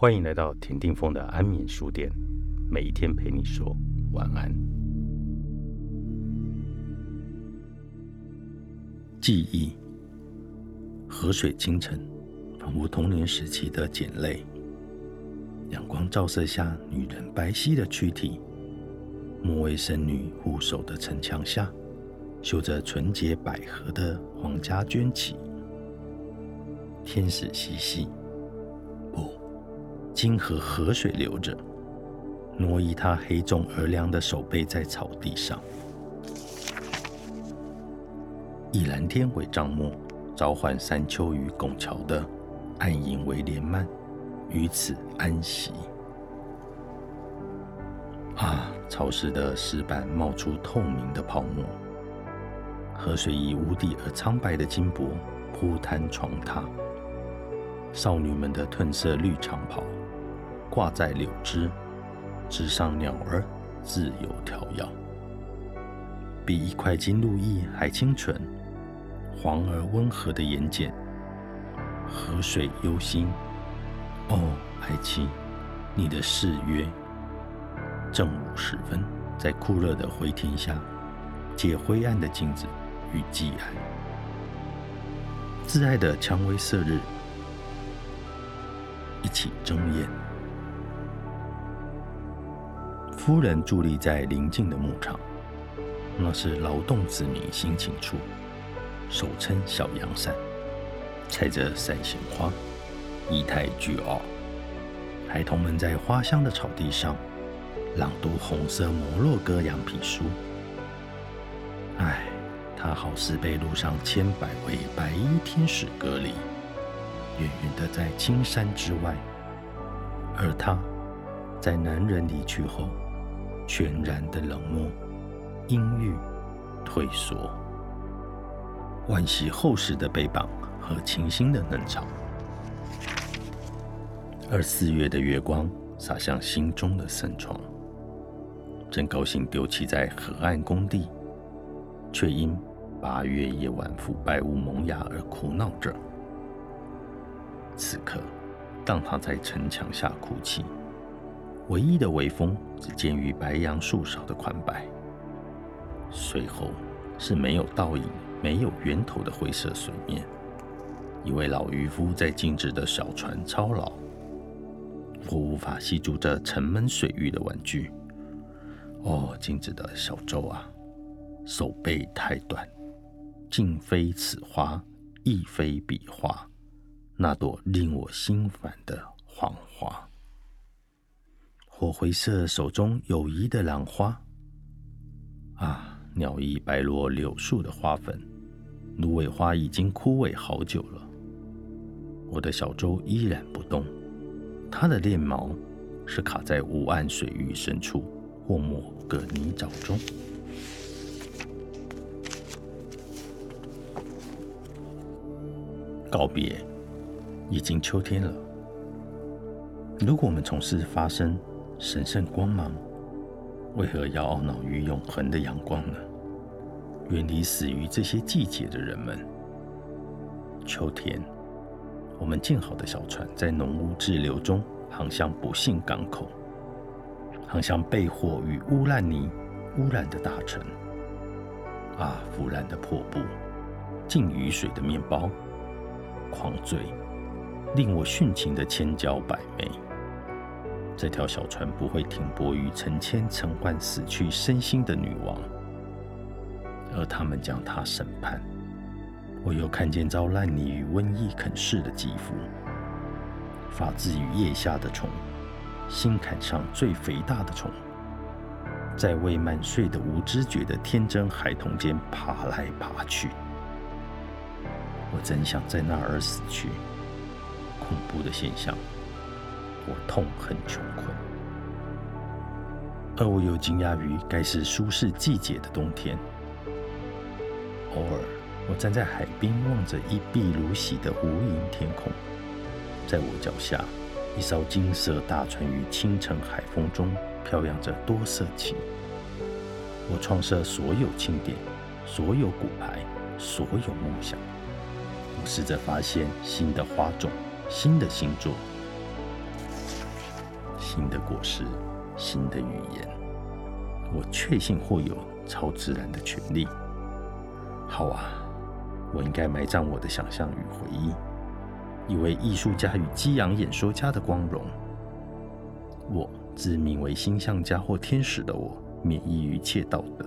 欢迎来到田定峰的安眠书店，每一天陪你说晚安。记忆，河水清晨，仿佛童年时期的碱泪。阳光照射下，女人白皙的躯体，莫为神女护守的城墙下，绣着纯洁百合的皇家绢旗。天使嬉戏，金河河水流着，挪移他黑重而凉的手背在草地上。以蓝天为帐幕，召唤山丘与拱桥的暗影为帘幔，于此安息。啊！潮湿的石板冒出透明的泡沫，河水以无底而苍白的金箔铺摊床榻。少女们的褪色绿长袍。挂在柳枝枝上，鸟儿自由跳跃，比一块金露液还清纯，黄而温和的眼睑，河水幽心。哦，爱妻，你的誓约。正午时分，在酷热的回天下，借灰暗的镜子与寄安。挚爱的蔷薇色日，一起争艳。夫人伫立在邻近的牧场，那是劳动子民心情处，手撑小阳伞，踩着伞形花，仪态倨傲。孩童们在花香的草地上朗读红色摩洛哥羊皮书。唉，他好似被路上千百位白衣天使隔离，远远的在青山之外，而他在男人离去后。全然的冷漠、阴郁、退缩，惋惜厚实的背膀和清新的嫩草。而四月的月光洒向心中的森床，正高兴丢弃在河岸工地，却因八月夜晚腐败物萌芽而苦恼着。此刻，当他在城墙下哭泣。唯一的微风只见于白杨树梢的宽柏，随后是没有倒影、没有源头的灰色水面。一位老渔夫在静止的小船操劳，我无法吸住这沉闷水域的玩具。哦，静止的小舟啊，手背太短，竟非此花，亦非彼花，那朵令我心烦的黄花。火灰色手中友谊的兰花，啊，鸟翼白落柳树的花粉，芦苇花已经枯萎好久了。我的小舟依然不动，它的链毛是卡在无岸水域深处或某个泥沼中。告别，已经秋天了。如果我们从事发生。神圣光芒，为何要懊恼于永恒的阳光呢？远离死于这些季节的人们。秋天，我们建好的小船在浓雾滞留中航向不幸港口，航向被火与污烂泥污染的大城。啊，腐烂的破布，浸雨水的面包，狂醉，令我殉情的千娇百媚。这条小船不会停泊于成千成万死去身心的女王，而他们将她审判。我又看见遭烂泥与瘟疫啃噬的肌肤，发自于腋下的虫，心坎上最肥大的虫，在未满岁的无知觉的天真孩童间爬来爬去。我真想在那儿死去，恐怖的现象。我痛恨穷困，而我又惊讶于该是舒适季节的冬天。偶尔，我站在海边，望着一碧如洗的无垠天空，在我脚下，一艘金色大船于清晨海风中飘扬着多色旗。我创设所有庆典，所有骨牌，所有梦想。我试着发现新的花种，新的星座。新的果实，新的语言。我确信或有超自然的权利。好啊，我应该埋葬我的想象与回忆，以为艺术家与激昂演说家的光荣。我自命为星象家或天使的我，免疫一切道德。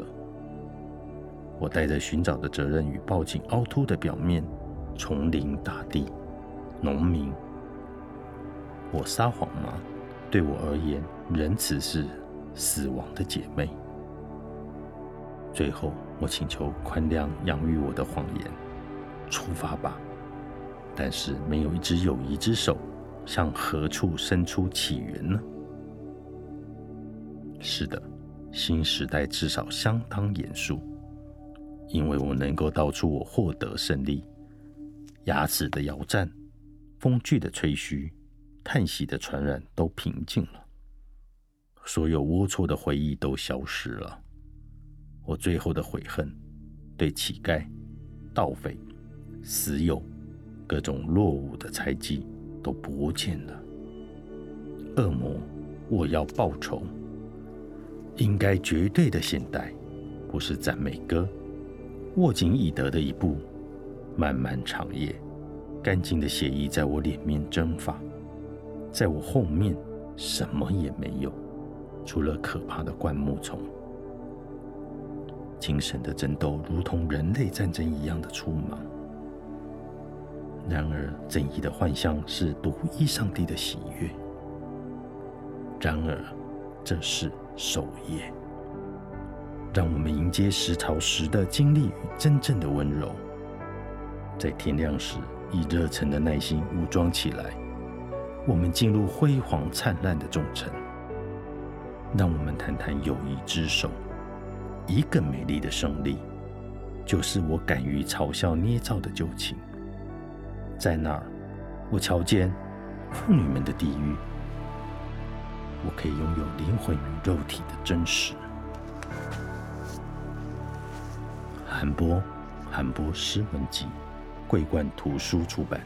我带着寻找的责任与抱紧凹凸的表面，丛林大地，农民。我撒谎吗？对我而言，仁慈是死亡的姐妹。最后，我请求宽谅养育我的谎言。出发吧！但是，没有一只友谊之手，向何处伸出起源呢？是的，新时代至少相当严肃，因为我能够道出我获得胜利。牙齿的摇战，风具的吹嘘。叹息的传染都平静了，所有龌龊的回忆都消失了。我最后的悔恨，对乞丐、盗匪、死友、各种落伍的猜忌都不见了。恶魔，我要报仇。应该绝对的现代，不是赞美歌。握紧以德的一步，漫漫长夜，干净的血液在我脸面蒸发。在我后面，什么也没有，除了可怕的灌木丛。精神的争斗如同人类战争一样的匆忙。然而，正义的幻象是独一上帝的喜悦。然而，这是守夜。让我们迎接食潮时的经历与真正的温柔。在天亮时，以热忱的耐心武装起来。我们进入辉煌灿烂的众城，让我们谈谈友谊之手。一个美丽的胜利，就是我敢于嘲笑捏造的旧情。在那儿，我瞧见妇女们的地狱。我可以拥有灵魂与肉体的真实。韩波，韩波诗文集，桂冠图书出版。